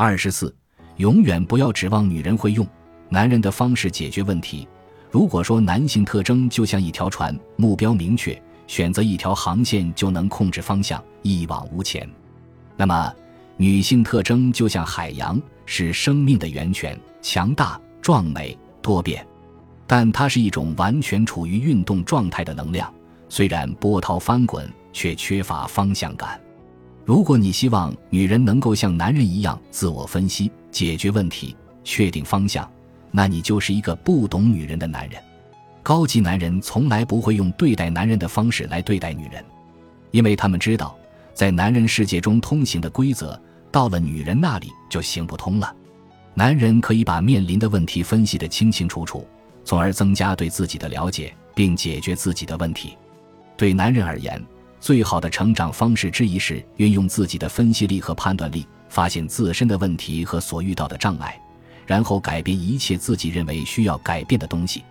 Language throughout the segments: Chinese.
二十四，永远不要指望女人会用男人的方式解决问题。如果说男性特征就像一条船，目标明确，选择一条航线就能控制方向，一往无前，那么女性特征就像海洋，是生命的源泉，强大、壮美、多变，但它是一种完全处于运动状态的能量，虽然波涛翻滚，却缺乏方向感。如果你希望女人能够像男人一样自我分析、解决问题、确定方向，那你就是一个不懂女人的男人。高级男人从来不会用对待男人的方式来对待女人，因为他们知道，在男人世界中通行的规则，到了女人那里就行不通了。男人可以把面临的问题分析得清清楚楚，从而增加对自己的了解，并解决自己的问题。对男人而言，最好的成长方式之一是运用自己的分析力和判断力，发现自身的问题和所遇到的障碍，然后改变一切自己认为需要改变的东西。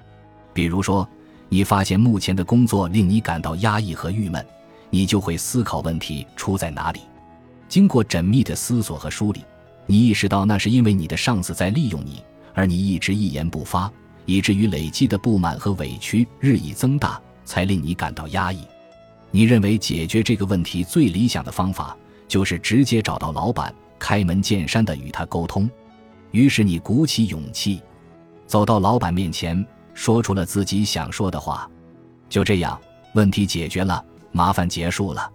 比如说，你发现目前的工作令你感到压抑和郁闷，你就会思考问题出在哪里。经过缜密的思索和梳理，你意识到那是因为你的上司在利用你，而你一直一言不发，以至于累积的不满和委屈日益增大，才令你感到压抑。你认为解决这个问题最理想的方法就是直接找到老板，开门见山地与他沟通。于是你鼓起勇气，走到老板面前，说出了自己想说的话。就这样，问题解决了，麻烦结束了。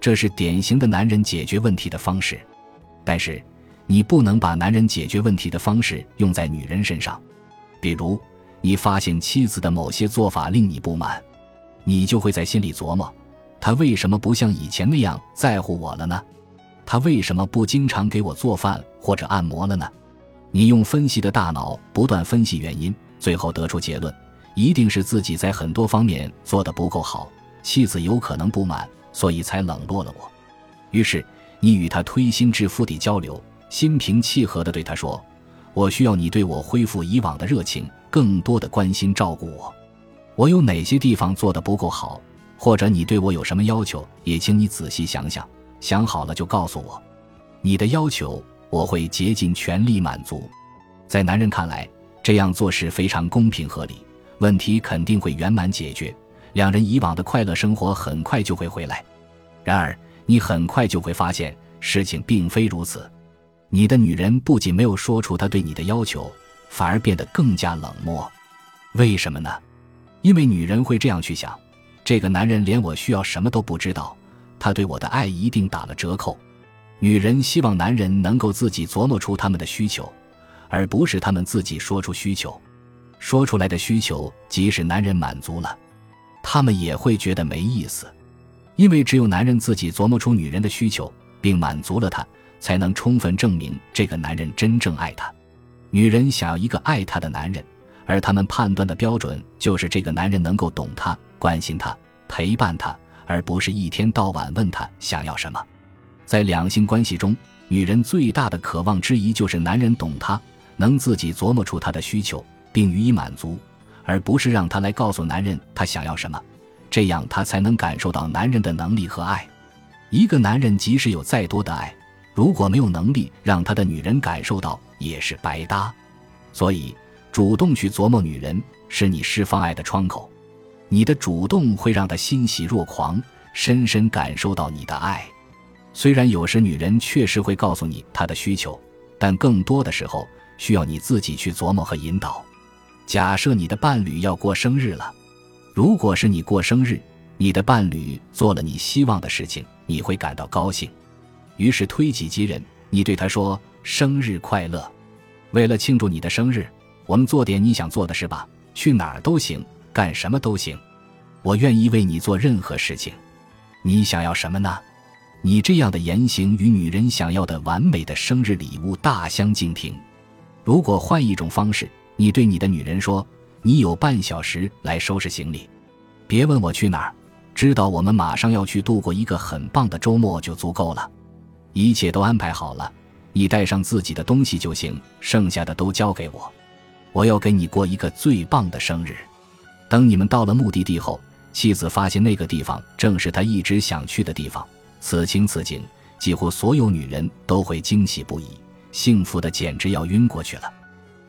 这是典型的男人解决问题的方式。但是，你不能把男人解决问题的方式用在女人身上。比如，你发现妻子的某些做法令你不满，你就会在心里琢磨。他为什么不像以前那样在乎我了呢？他为什么不经常给我做饭或者按摩了呢？你用分析的大脑不断分析原因，最后得出结论：一定是自己在很多方面做得不够好，妻子有可能不满，所以才冷落了我。于是你与他推心置腹地交流，心平气和地对他说：“我需要你对我恢复以往的热情，更多的关心照顾我。我有哪些地方做得不够好？”或者你对我有什么要求，也请你仔细想想，想好了就告诉我。你的要求我会竭尽全力满足。在男人看来，这样做是非常公平合理，问题肯定会圆满解决，两人以往的快乐生活很快就会回来。然而，你很快就会发现事情并非如此。你的女人不仅没有说出她对你的要求，反而变得更加冷漠。为什么呢？因为女人会这样去想。这个男人连我需要什么都不知道，他对我的爱一定打了折扣。女人希望男人能够自己琢磨出他们的需求，而不是他们自己说出需求。说出来的需求，即使男人满足了，他们也会觉得没意思，因为只有男人自己琢磨出女人的需求，并满足了她，才能充分证明这个男人真正爱她。女人想要一个爱她的男人，而他们判断的标准就是这个男人能够懂她。关心他，陪伴他，而不是一天到晚问他想要什么。在两性关系中，女人最大的渴望之一就是男人懂她，能自己琢磨出她的需求并予以满足，而不是让她来告诉男人她想要什么。这样，她才能感受到男人的能力和爱。一个男人即使有再多的爱，如果没有能力让他的女人感受到，也是白搭。所以，主动去琢磨女人，是你释放爱的窗口。你的主动会让他欣喜若狂，深深感受到你的爱。虽然有时女人确实会告诉你她的需求，但更多的时候需要你自己去琢磨和引导。假设你的伴侣要过生日了，如果是你过生日，你的伴侣做了你希望的事情，你会感到高兴。于是推己及人，你对他说：“生日快乐！为了庆祝你的生日，我们做点你想做的事吧，去哪儿都行。”干什么都行，我愿意为你做任何事情。你想要什么呢？你这样的言行与女人想要的完美的生日礼物大相径庭。如果换一种方式，你对你的女人说：“你有半小时来收拾行李，别问我去哪儿，知道我们马上要去度过一个很棒的周末就足够了。一切都安排好了，你带上自己的东西就行，剩下的都交给我。我要给你过一个最棒的生日。”等你们到了目的地后，妻子发现那个地方正是她一直想去的地方。此情此景，几乎所有女人都会惊喜不已，幸福的简直要晕过去了。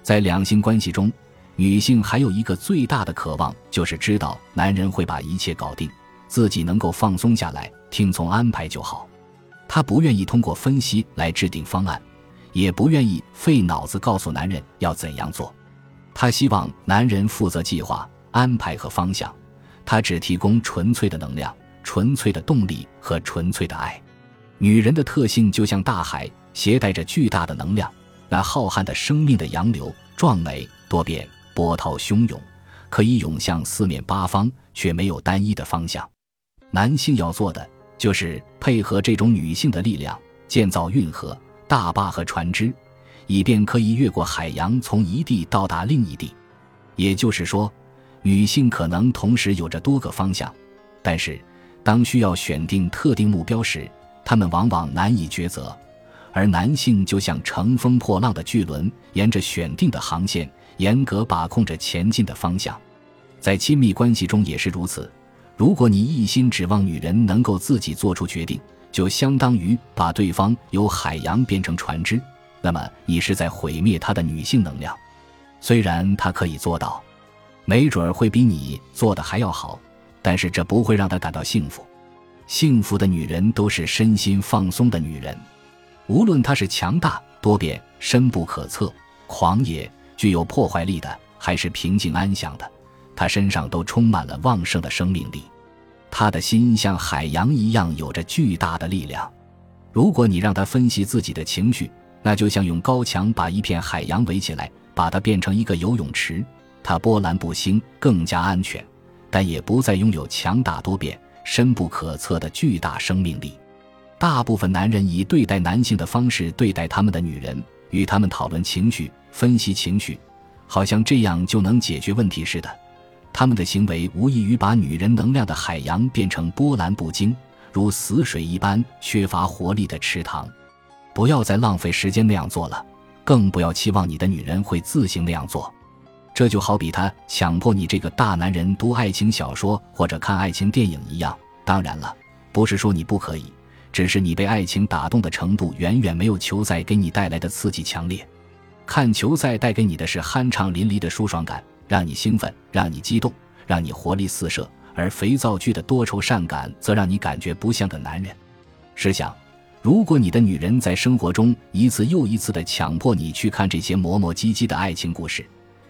在两性关系中，女性还有一个最大的渴望，就是知道男人会把一切搞定，自己能够放松下来，听从安排就好。她不愿意通过分析来制定方案，也不愿意费脑子告诉男人要怎样做。她希望男人负责计划、安排和方向，它只提供纯粹的能量、纯粹的动力和纯粹的爱。女人的特性就像大海，携带着巨大的能量，那浩瀚的生命的洋流，壮美多变，波涛汹涌，可以涌向四面八方，却没有单一的方向。男性要做的就是配合这种女性的力量，建造运河、大坝和船只，以便可以越过海洋，从一地到达另一地。也就是说，女性可能同时有着多个方向，但是当需要选定特定目标时，她们往往难以抉择，而男性就像乘风破浪的巨轮，沿着选定的航线，严格把控着前进的方向。在亲密关系中也是如此。如果你一心指望女人能够自己做出决定，就相当于把对方由海洋变成船只，那么你是在毁灭她的女性能量。虽然她可以做到，没准儿会比你做的还要好，但是这不会让她感到幸福。幸福的女人都是身心放松的女人，无论她是强大多变、深不可测、狂野、具有破坏力的，还是平静安详的，她身上都充满了旺盛的生命力。她的心像海洋一样，有着巨大的力量。如果你让她分析自己的情绪，那就像用高墙把一片海洋围起来，把它变成一个游泳池。它波澜不兴，更加安全，但也不再拥有强大多变。深不可测的巨大生命力，大部分男人以对待男性的方式对待他们的女人，与他们讨论情绪、分析情绪，好像这样就能解决问题似的。他们的行为无异于把女人能量的海洋变成波澜不惊、如死水一般缺乏活力的池塘。不要再浪费时间那样做了，更不要期望你的女人会自行那样做。这就好比他强迫你这个大男人读爱情小说或者看爱情电影一样。当然了，不是说你不可以，只是你被爱情打动的程度远远没有球赛给你带来的刺激强烈。看球赛带给你的是酣畅淋漓的舒爽感，让你兴奋，让你激动，让你活力四射；而肥皂剧的多愁善感则让你感觉不像个男人。试想，如果你的女人在生活中一次又一次地强迫你去看这些磨磨唧唧的爱情故事，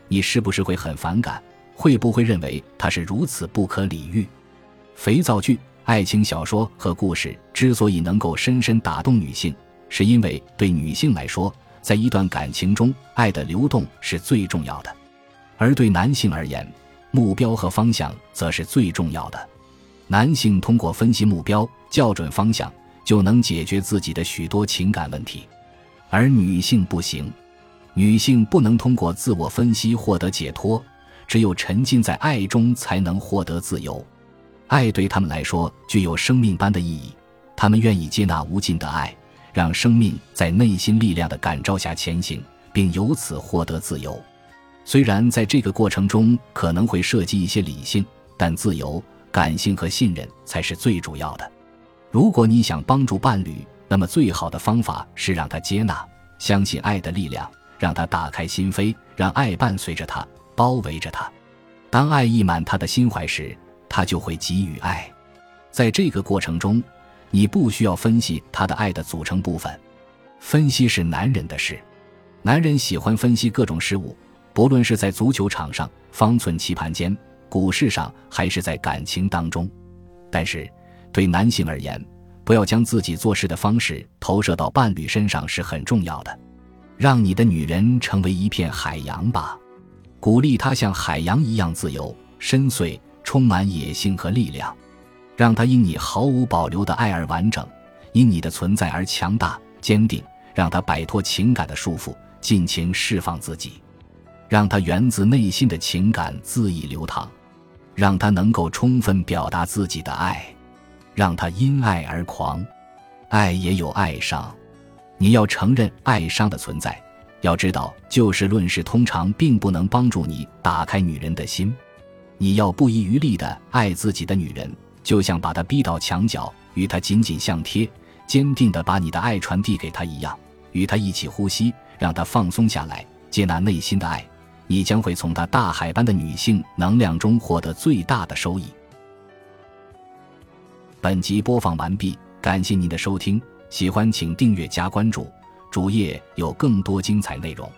你是不是会很反感？会不会认为他是如此不可理喻？肥皂剧、爱情小说和故事之所以能够深深打动女性，是因为对女性来说，在一段感情中，爱的流动是最重要的；而对男性而言，目标和方向则是最重要的。男性通过分析目标、校准方向，就能解决自己的许多情感问题，而女性不行。女性不能通过自我分析获得解脱，只有沉浸在爱中才能获得自由。爱对他们来说具有生命般的意义，他们愿意接纳无尽的爱，让生命在内心力量的感召下前行，并由此获得自由。虽然在这个过程中可能会涉及一些理性，但自由、感性和信任才是最主要的。如果你想帮助伴侣，那么最好的方法是让他接纳、相信爱的力量。让他打开心扉，让爱伴随着他，包围着他。当爱溢满他的心怀时，他就会给予爱。在这个过程中，你不需要分析他的爱的组成部分，分析是男人的事。男人喜欢分析各种事物，不论是在足球场上、方寸棋盘间、股市上，还是在感情当中。但是，对男性而言，不要将自己做事的方式投射到伴侣身上是很重要的。让你的女人成为一片海洋吧，鼓励她像海洋一样自由、深邃、充满野性和力量。让她因你毫无保留的爱而完整，因你的存在而强大、坚定。让她摆脱情感的束缚，尽情释放自己。让她源自内心的情感恣意流淌，让她能够充分表达自己的爱。让她因爱而狂，爱也有爱上。你要承认爱伤的存在。要知道就事论事通常并不能帮助你打开女人的心。你要不遗余力的爱自己的女人就像把她逼到墙角与她紧紧相贴坚定的把你的爱传递给她一样与她一起呼吸让她放松下来接纳内心的爱。你将会从她大海般的女性能量中获得最大的收益。本集播放完毕感谢您的收听。喜欢请订阅加关注主页有更多精彩内容。